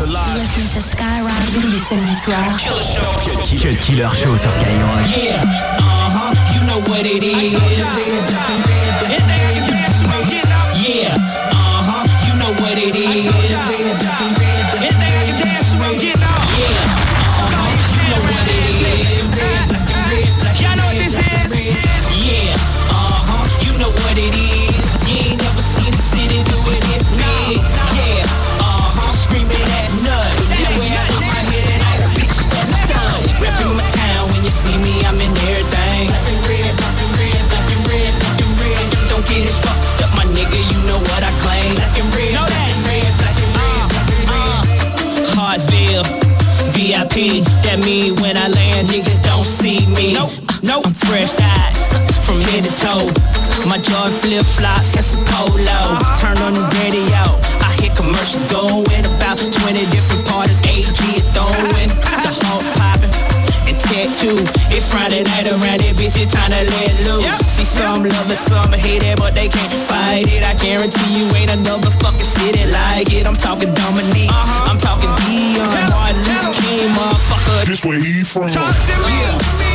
Listen to Skyrock tous les samedis soirs. Cut Killer Show sur Skyrock. Yeah, uh-huh, you know what it is. VIP, that mean when I land, niggas don't see me. Nope, nope. I'm fresh eyed, from head to toe. My Jordan flip flops and some polo. Uh-huh. Turn on the radio, I hear commercials going about 20 different parties. AG is throwing the whole popping. And tech two, it Friday night around it, bitch, it's time to let loose. See some love it, some hate it, but they can't fight it. I guarantee you ain't another fucking city like it. I'm talking Dominique, uh-huh. I'm talking Dion, Martin Luther King, motherfucker. This where he from. Talk to me. You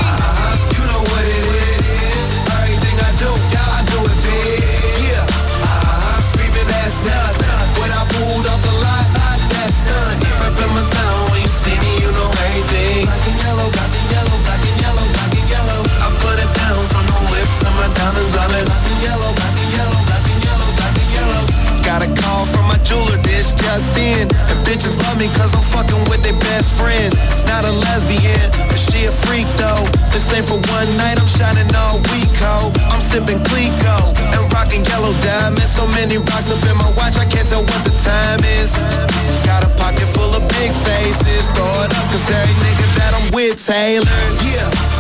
Taylor. Yeah,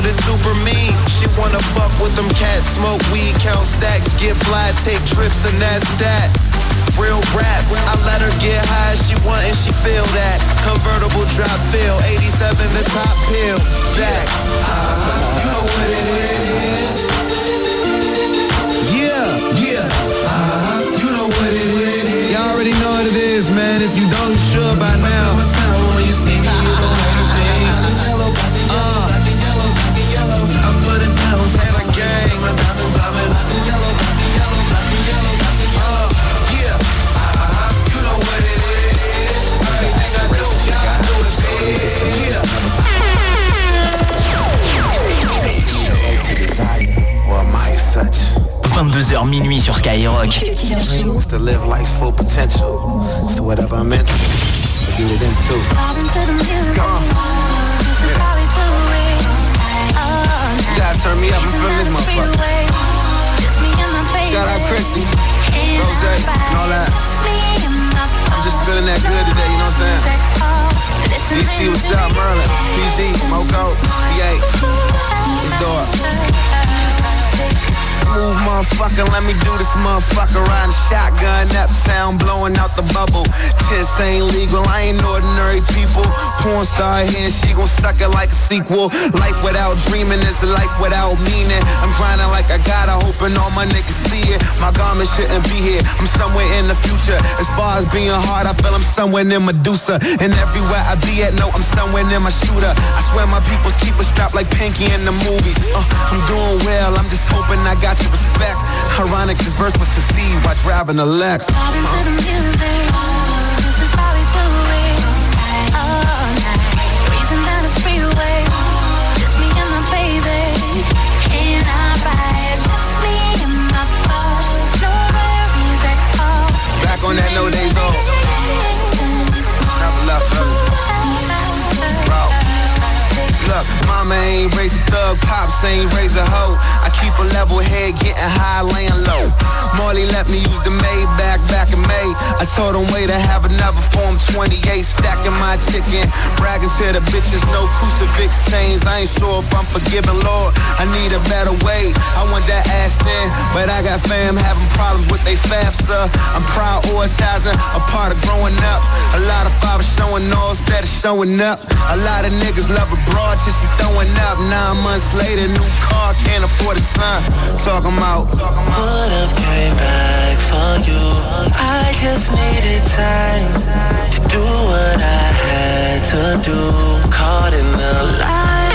but it's super mean. She wanna fuck with them cats, smoke weed, count stacks, get fly, take trips, and that's that. Real rap, I let her get high as she want and she feel that. Convertible drop feel, 87 the top pill. Back. Uh-huh. You know what it is. Feeling this motherfucker. Shout out Chrissy, Rose, and all that. I'm just feeling that good today, you know what I'm saying? DC, what's up, Maryland? PG, Moco, PA, it's door. Let me do this motherfucker riding shotgun uptown, blowing out the bubble. Tits ain't legal, I ain't ordinary people. Porn star here she gon' suck it like a sequel. Life without dreaming is a life without meaning. I'm grinding like I gotta, hoping all my niggas see it. My garment shouldn't be here, I'm somewhere in the future. As far as being hard, I feel I'm somewhere near Medusa. And everywhere I be at, no, I'm somewhere near my shooter. I swear my peoples keep it strapped like Pinky in the movies. Uh, I'm doing well, I'm just hoping I got your respect. Ironic, this verse was conceived by driving a Lex. Back on that no days old. Look, mama ain't raised a thug, pops ain't raised a hoe. Keep a level head, getting high, laying low. Marley let me use the Maybach back in May. I told him wait to have another form 28, stacking my chicken. Bragging to the bitches, no crucifix chains. I ain't sure if I'm forgiven, Lord. I need a better way. I want that ass thin, but I got fam having problems with they FAFSA. I'm prioritizing a part of growing up. A lot of fathers showing off instead of showing up. A lot of niggas love a broad till she throwing up. Nine months later, new car, can't afford a Uh, son. Talking about. Would've came back for you. I just needed time to do what I had to do. Caught in the I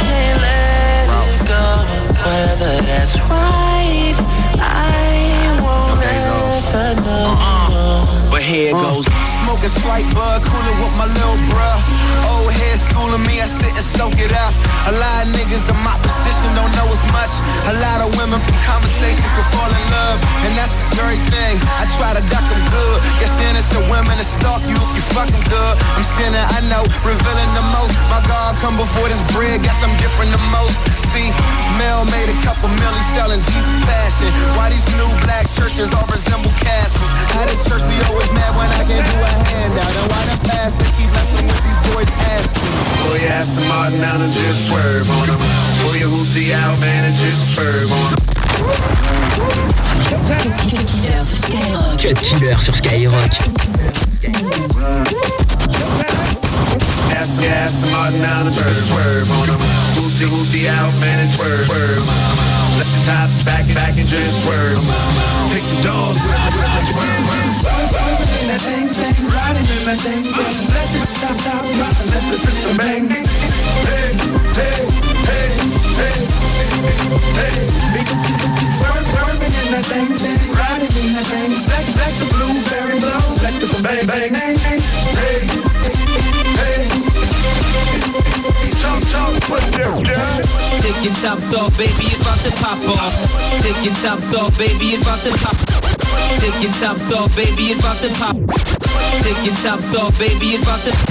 can't let it go. Whether that's right, I won't ever know. Uh-uh. But here it uh. goes. Smoking slight bud, cooling with my little bruh. Old head schooling me, I sit and soak it up. A lot of niggas in my position don't know as much. A lot of women from conversation can fall in love, and that's a scary thing. I try to duck them good. Guess innocent women to stalk you if you fuck good. I'm sinning, I know, revealing the most. My God come before this bread, guess I'm different the most. See, Mel made a couple million selling Jesus fashion. Why these new black churches all down and just swerve on him. Boy, you hoop the out, man, and just swerve on him. Cut Killer sur Skyrock. Aston, Aston Martin down and just swerve on him. Hoop the, hoop the out, man, and swerve, swerve. Let the top back, back, and just swerve. Take the dogs with the swerve, swerve. Bang, hey, hey, hey, hey, hey. Swerve, swerving in that thing, thing, riding in that thing. Black, the blueberry blow. Let the bang, bang, hey, hey, hey, hey. Take your tops off, baby, it's about to pop off. Take your tops off, baby, it's about to pop. Take your tops off, baby, it's about to pop. Take your tops off, baby, it's about to.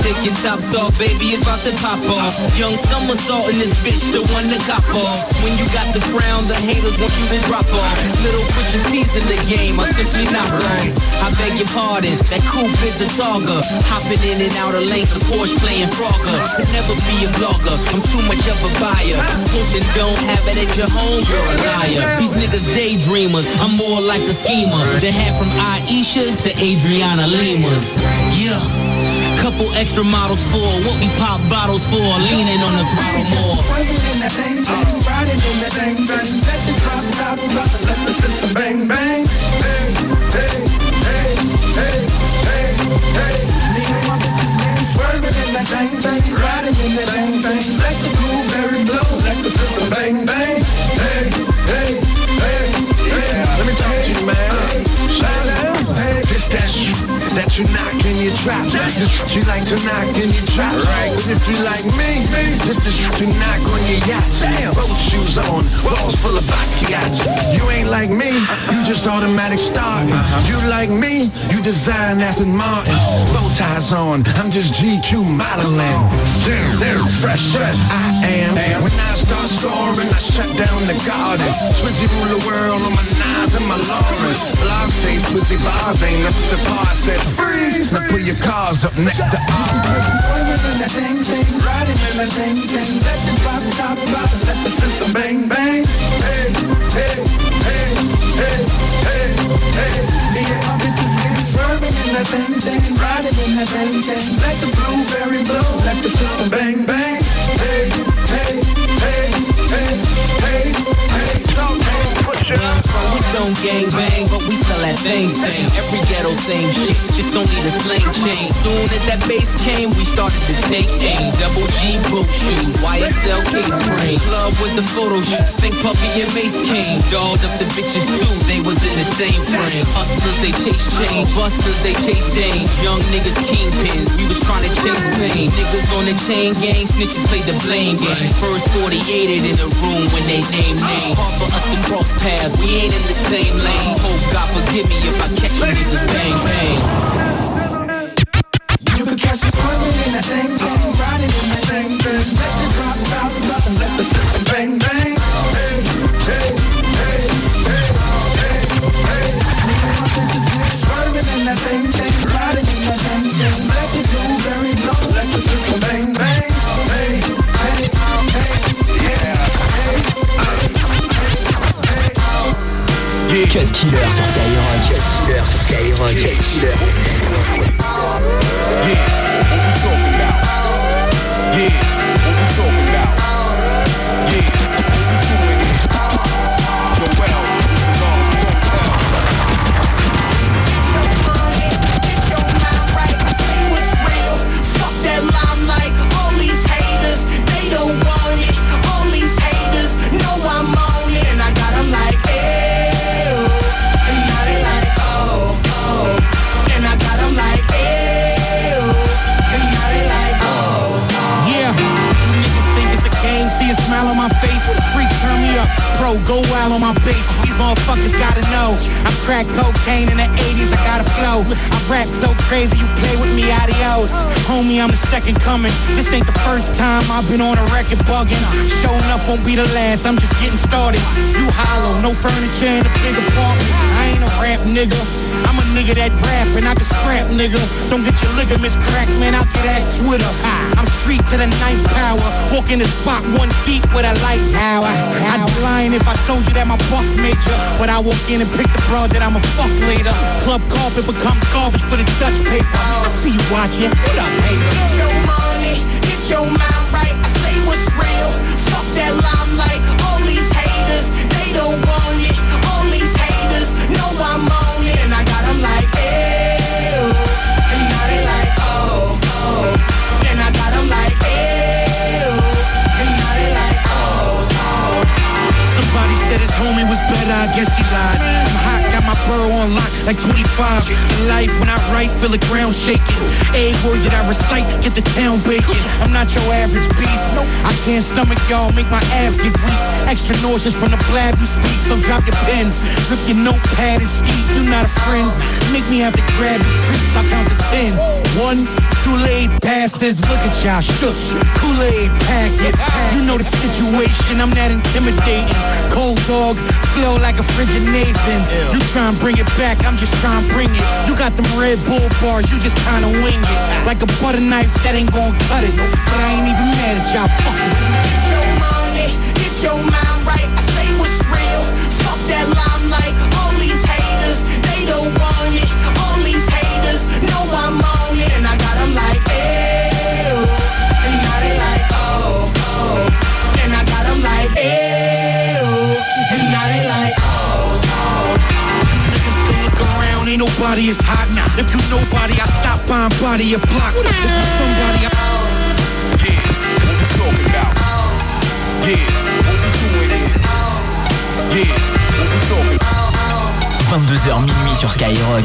Take your tops off, baby, it's about to pop off. Young summer salt in this bitch, the one that cop off. When you got the crown, the haters want you to drop off. Little pushin' T's in the game, I simply not wrong. I beg your pardon, that coupe is a targa. Hopping in and out of lanes, of Porsche playing Frogger. Never be a vlogger, I'm too much of a buyer. Posting don't have it at your home, you're a liar. These niggas daydreamers, I'm more like a schemer. They had from Aisha to Adriana Limas. Yeah. Couple extra models for what we pop bottles for, leaning on the throttle more. Bang, bang. Hey, hey, hey, hey, hey, hey. In that. Riding in that bang, bang. Let the blueberry blow. Let the system bang, bang. Hey, hey, that you knock in your trap. Shit you like to knock in your trap. Right. But if you like me, this the shit you knock on your yacht. Boat shoes on, balls full of Basquiat. You ain't like me, you just automatic start. Uh-huh. You like me, you design Aston Martins. Oh. Bow ties on, I'm just GQ modeling. Damn, damn, fresh, fresh. I am. When I start scoring, I shut down the garden. Swizzy rule the world on my Nas and my Lawrence. Blog say Swizzy bars ain't nothing to pass. Says freeze. Now put your cars up next to ours. Riding in the ding ding, riding in the ding ding. Let the drop stop, let the system Bang, bang. Hey, hey, hey, hey, hey, hey. Me and my bitches, swerving in that thing, thing, riding in that thing, thing. Let the blueberry blow, let the system bang, bang. Hey, hey, hey, hey, hey, we don't gang bang, but we still that thing thing. Every ghetto same shit, just don't need a slang chain. Soon as that bass came, we started to take aim. Double G boot shoes, YSL case frame. Club with the photo shoot, think Puffy and Mase came. Dolled up the bitches too, they was in the same frame. Hustlers, they chase chain, busters, they chase dame. Young niggas kingpins, we was trying to chase pain. Niggas on the chain gang, snitches play the blame game. First 48 in the room when they name name. For us to cross paths, we ain't in the same lane. Hope God forgive me if I catch you niggas bang bang. You can catch me swerving in that thing, thing, riding in that thing, thing. Let the drop, drop, drop, and let the Cut Killer sur Skyrock. Cut Killer sur Skyrock. Cut Killer. Yeah, what we talking about? Yeah, what we talking about? Yeah, smile on my face. Freak, turn me up. Pro, go wild on my bass. These motherfuckers gotta know. I crack cocaine in the 80s. I got a flow. I rap so crazy, you play with me, adios. Homie, I'm the second coming. This ain't the first time I've been on a record bugging. Showing up won't be the last. I'm just getting started. You hollow, no furniture in a big apartment. I ain't a rap nigga. I'm a nigga that rap and I can scrap, nigga. Don't get your ligaments cracked, man. I'll get at Twitter. I'm street to the ninth power. Walk in the spot one deep with a light power. I'd be lying if I told you that my bucks major. But I walk in and pick the broad that I'ma fuck later. Club carpet becomes garbage for the Dutch paper. I see you watching. What up, hater? Get your money, get your mind right. I say life, when I feel the ground shaking. Every word that I recite, get the town baking. I'm not your average beast. I can't stomach y'all, make my abs get weak. Extra nauseous from the blab you speak, so drop your pens. Rip your notepad and ski, You're not a friend. Make me have to grab your creeps, I'll count to ten. One, Kool-Aid bastards, look at y'all. Kool-Aid packets, you know the situation, I'm not intimidating. Cold dog, flow like a frigid Nathan's. You try and bring it back, I'm just trying to bring it. You got them Red Bull bars, you just kinda wing it. Like a butter knife that ain't gonna cut it. But I ain't even mad at y'all fuckers. Get your money, get your mind right. I say what's real. Fuck that limelight. All these haters, they don't want it. All these haters know I'm on nobody is hot now. If you nobody, I stop buying body a block. If you somebody, I Yeah, what we talking about? Yeah, what we doing? Here? Yeah, what we talking about? 22h minuit sur Skyrock.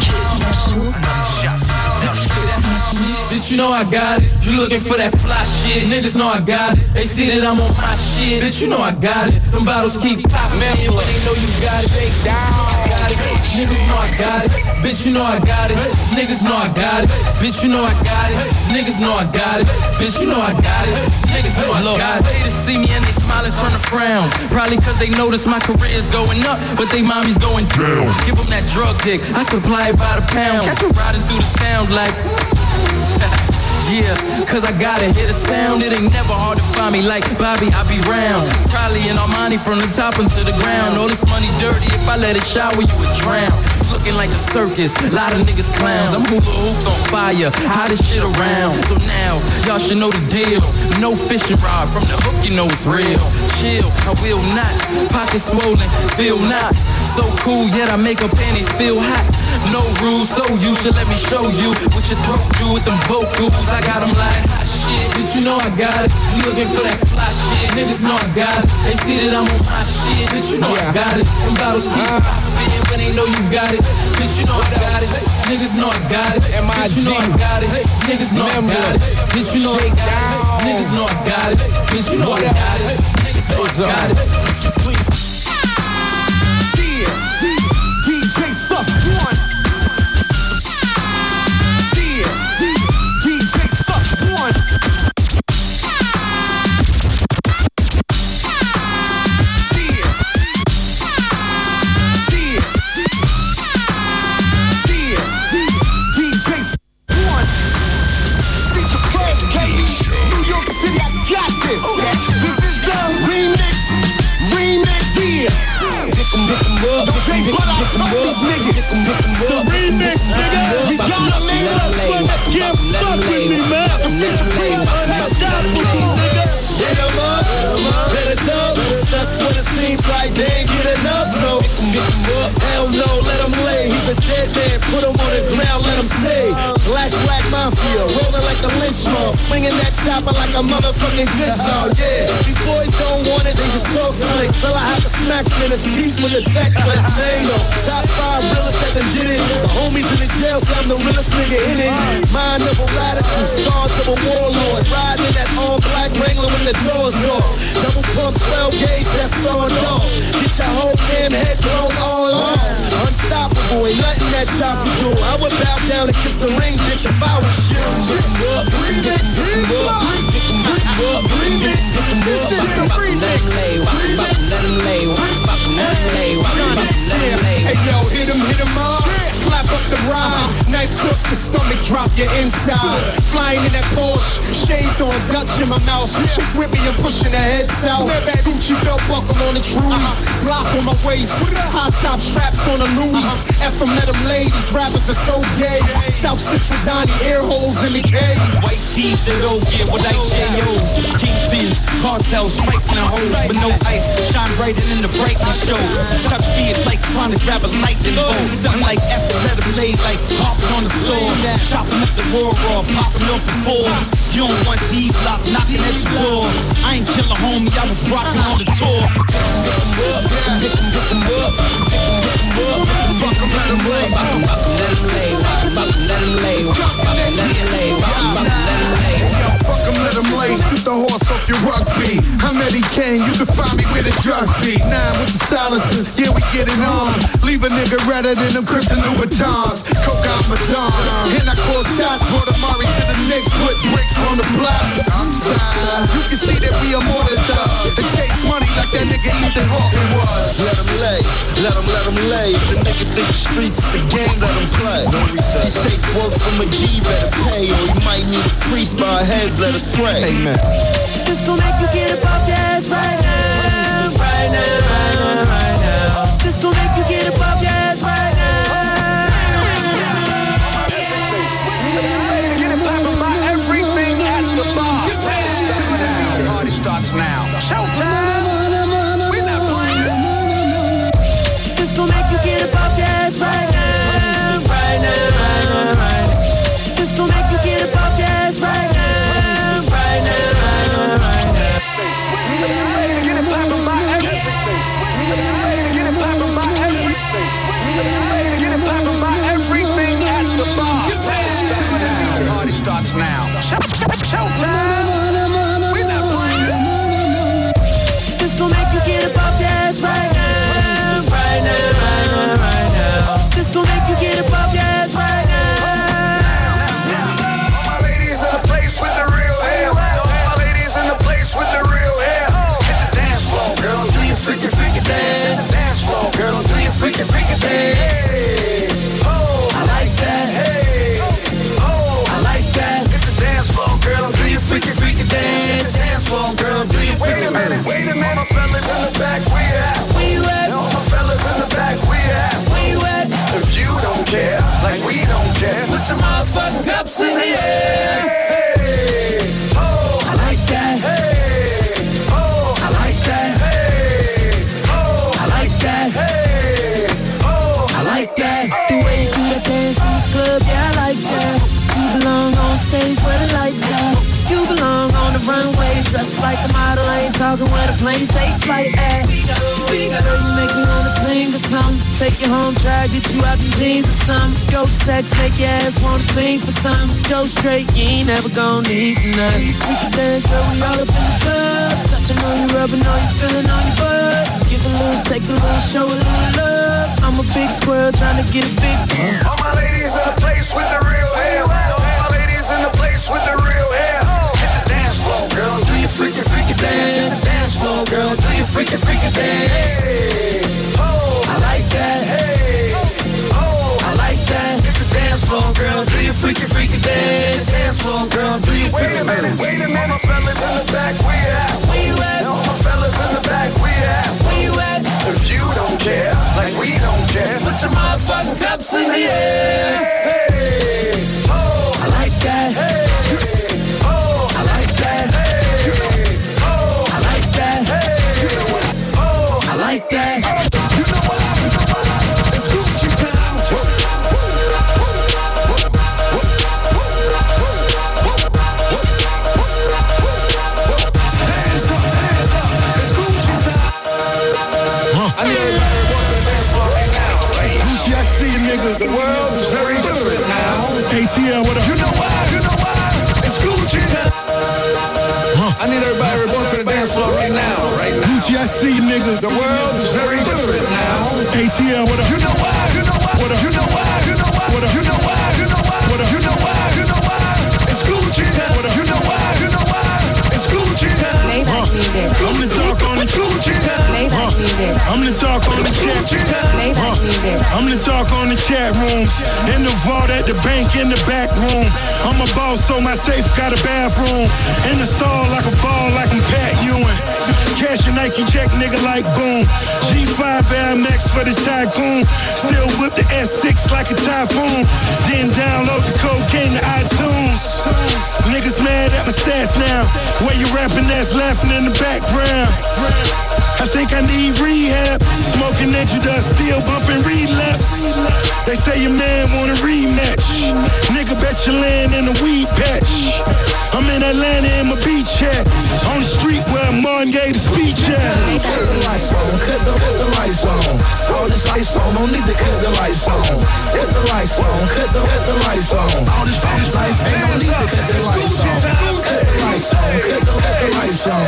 Bitch, you know I got it. You looking for that fly shit. Niggas know I got it. They see that I'm on my shit. Bitch, you know I got it. Them bottles keep popping, man. But they know you got it. Shake down. Niggas know I got it. Bitch, you know I got it. Niggas know I got it. Bitch, you know I got it. Niggas know I got it. Bitch, you know I got it. Niggas know I got it. They to see me and they smile and turn to frowns. Probably cause they notice my career is going up, but they mommy's going down. Give them that drug dick. I supply it by the pound. Catch 'em riding through the town like. Yeah, cause I gotta hear the sound. It ain't never hard to find me like Bobby, I be round. Probably in Armani from the top into the ground. All this money dirty, if I let it shower, you would drown. It's looking like a circus, lot of niggas clowns. I'm hula hoops on fire, hottest shit around. So now, y'all should know the deal. No fishing rod from the hook, you know it's real. Chill, I will not. Pockets swollen, feel not. So cool, yet I make her panties feel hot. No rules, so you should let me show you what your throat do with them vocals. I got them like hot shit, bitch, you know I got it. You looking for that fly shit, niggas know I got it. They see that I'm on my shit, bitch, you know I got it. Them bottles keep popping when they know you got it. Bitch, you know I got it. Niggas know I got it. Bitch, you know I got it. Niggas know I got it. Bitch, you know I got it. Niggas know I got it. Bitch, you know I got it. Niggas know I got it. Dead put on the ground, let him stay. Black, black mafia, rolling like the lynch mob, swinging that chopper like a motherfucking good song. Yeah, these boys don't want it, they just talk slick. Till I have to smack him in his teeth with a tech. They know, top five realest that done did it. The homies in the jail say I'm the realest nigga in it. Mind of a radical, scars of a warlord, riding in that all black Wrangler with the doors off. Double pump, 12 gauge, that's on off. Get your whole damn head blown all off. Unstoppable, ain't nothing that shop can do. I would bow down and kiss the ring, bitch, if I was you. Pick 'em up, pick 'em up, pick 'em up, pick 'em up, pick 'em up, pick 'em up. Let him lay, rock 'em up, let him lay, rock 'em up, let him lay, rock 'em up, let him lay. Hey yo, hit him, hit him up. Clap up the ride. Knife cross the stomach, drop your inside. Flying in that Porsche, shades on, Dutch in my mouth. Chick with me, I'm pushing her head south. Gucci belt buckle on the trues. Block on my waist. High top straps on the loose. F them, let them ladies. Rappers are so gay. South Central Donnie, air holes in the cave. White tees that go get with like J.O.s. Kingpins, cartels, striking the holes with no ice. Shine brighter than the brightness show. Touch me, it's like grab a lightning bolt. I'm like F let him lay like hopping on the floor. Chopping up the raw raw, popping off the floor. You don't want D block knocking at your door. I ain't kill a homie, I was rocking on the tour. 'em 'em, 'em 'em, 'em. Fuck 'em, let 'em lay. Rock 'em let 'em lay, rock 'em let him lay, I'm Eddie Kane, you can find me where the drugs be. Nine with the silences, yeah, we get it on. Leave a nigga redder than them Christian Louboutins. Coke out Madonna. And I call shots for the Mari to the Knicks. Put bricks on the block. Outside, you can see that we are more than thugs. They chase money like that nigga Ethan Hawke was. Let 'em lay, let 'em, let 'em lay. If the nigga think the streets is a game, let 'em play. He take work from a G, better pay. Or he might need a priest by our heads, let us pray. Amen. This gon' make you get up off your ass right now, right now, right now, right now. This gon' make you get up off planes take flight eh? at. Girl, you make me wanna sing or something. Take you home, try to get you out the jeans or something. Go for sex, make your ass wanna fiend for something. Go straight, you ain't never gonna need to nothing. We can dance, girl, we all up in the club. Touching on you, rubbing on you, feeling on your butt. Give a little, take a little, show a little love. I'm a big squirrel trying to get a big All my ladies in the place with the real hair. All my ladies in the place with the real hair. Hit the dance floor, girl. Do your freaky, girl. Do your freaky, freaky dance. Hey, oh, I like that. hey, oh, I like that. hit the dance floor, girl. Do your freaky, freaky dance. Dance floor, girl. Do your Wait a minute, wait a minute. My fellas in the back, where you at? Where you at? All my fellas in the back, where you at? Where you at? If you don't care, like we don't care, put your motherfucking cups in the air. The world is very different now. ATL, what up? You know why? You know why? What up? You know why? You know why? What up? You know why? Maybach music. I'm the talk on the chat. Maybach music. I'm the talk on the chat rooms. In the vault at the bank in the back room. I'm a boss, so my safe got a bathroom. In the stall like a ball, like I'm Pat Ewing. Cash a Nike check, nigga, like boom. G5 Air Max for this tycoon. Still whip the S6 like a typhoon. Then download the cocaine to iTunes. Niggas mad at my stats now. Where you rapping that's laughing in the background. I think I need rehab. Smoking that dust, still bumping relapse. They say your man want a rematch. Nigga bet you land in a weed patch. I'm in Atlanta in my beach hat. On the street where Martin gave the speech at. Cut the lights on, cut the, cut the lights on. All this ice on, no need to cut the lights on. Cut the lights on, cut the, cut the lights on. All this, all this lights, ain't no need to cut the lights on. Cut the lights on, cut the, cut the lights on.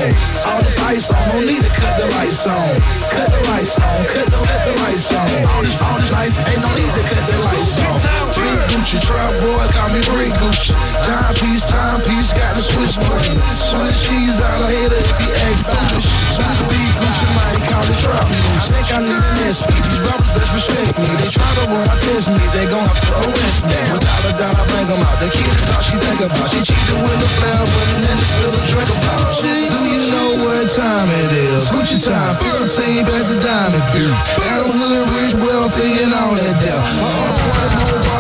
All this ice on, no need to cut the lights on. Cut the lights on, cut the, cut the lights on. All this, all this lights, ain't no need to cut the lights on. Big Gucci, trap boy, call me Big Gucci. Dime piece, time piece, got the Swiss money. Swiss cheese out of here if he act foolish. Swizz Beatz Gucci, might call it trap news. Think I need an SP, these rappers best respect me. They try to run, test me, they gon' have to arrest me. Doubt, I bring them out. The kid is all she think about. She cheated with a flower, but then a drink about. Do you know what time it is? Gucci time, 15 past the diamond bill. Adam Hood, rich, wealthy, and all that deal.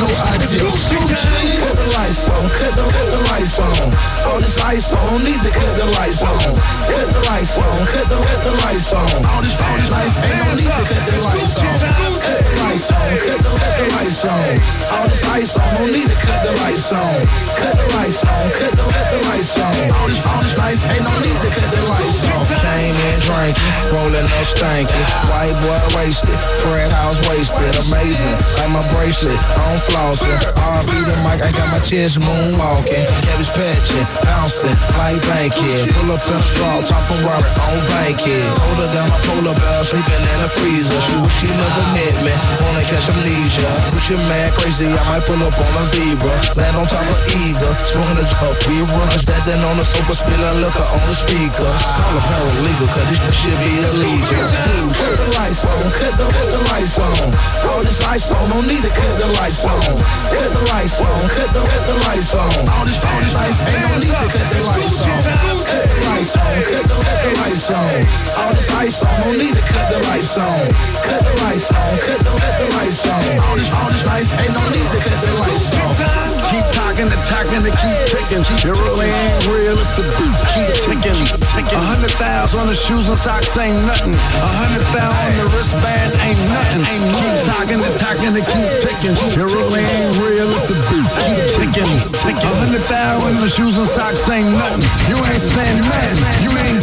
No I idea. Cut the lights on, cut the, cut the lights on. All this ice on, don't need to cut the lights on. Cut the lights on, cut the, cut the lights on. All this, all this lights, ain't no need to cut the lights on. Cut the lights on, cut the, cut the lights on. All this ice on, don't need to cut the lights on. Cut the lights on, cut the, cut the lights on. All this, all this lights, ain't no need to cut the lights on. Came in drinking, rolling up stanky. White boy wasted, Fred house wasted. Amazing, like my bracelet, on flossing. RB the mic, I got my chest moonwalking. Cabbage patching, bouncing, like bankhead. Pull up in straw, top of Robert on bankhead. Hold her down my polar bear, sleeping in the freezer. She wish she never met me, wanna catch amnesia. Push it mad crazy, I might pull up on a zebra. Land on top of eagle, smoking a drop, we runners. Standing on the sofa, spilling liquor on the speaker. Call a paralegal, cause this shit be illegal. Cut the lights on, cut the, cut the lights on. All this ice on, don't need to cut the lights on. Cut the lights on, cut the, cut the lights on. All this, all lights, ain't no need to cut the lights on. Cut the lights on, cut the, cut the lights on. All this ice on, don't need to cut the lights on. Cut the lights on, cut the, cut the lights on. All this, all this lights, ain't no need to and to keep ticking. It really ain't real if the beat keep ticking. A hundred thousand on the shoes and socks ain't nothing. A hundred thousand on the wristband ain't nothing. Ain't keep talking and talking to keep ticking. It really ain't real if the beat keep ticking. A hundred thousand on the shoes and socks ain't nothing. You ain't saying nothing. You ain't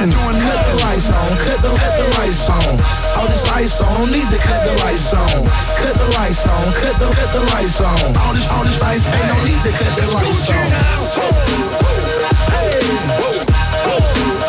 Doing cut the lights on, cut the, cut the lights on. All this ice on, need to cut the lights on. Cut the lights on, cut the, cut the lights on. All this, all this ice, ain't no need to cut the lights on. Hey, woo, woo, woo.